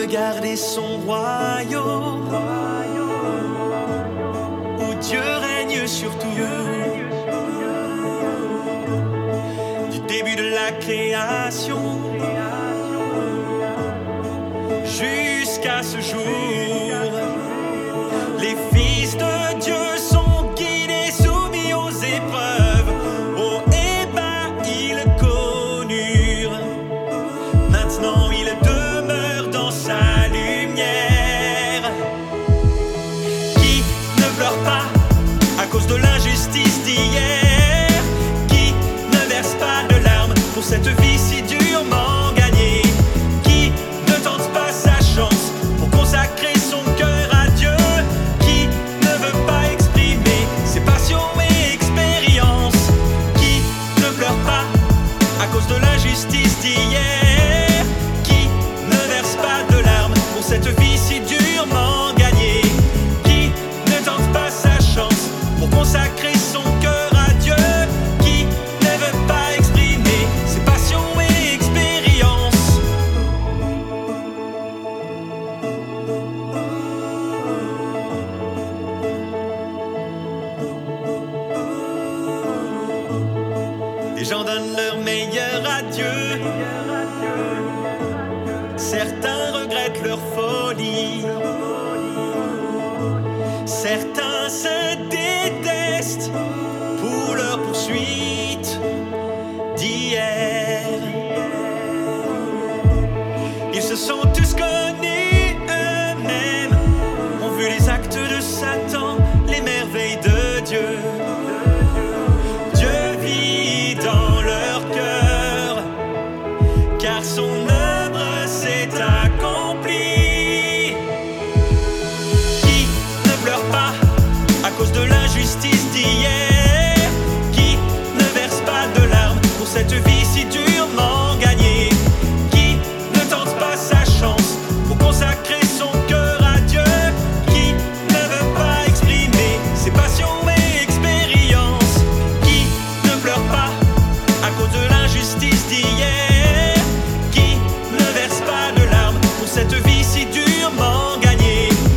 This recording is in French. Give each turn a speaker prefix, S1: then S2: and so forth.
S1: regarder son royaume, où Dieu règne sur tout. Du début de la création jusqu'à ce jour. L'injustice d'hier. Qui ne verse pas de larmes pour cette vie si durement gagnée? Qui ne tente pas sa chance pour consacrer son cœur à Dieu? Qui ne veut pas exprimer ses passions et expériences? Qui ne pleure pas à cause de l'injustice d'hier? Certains regrettent leur folie. son disco. durement gagné.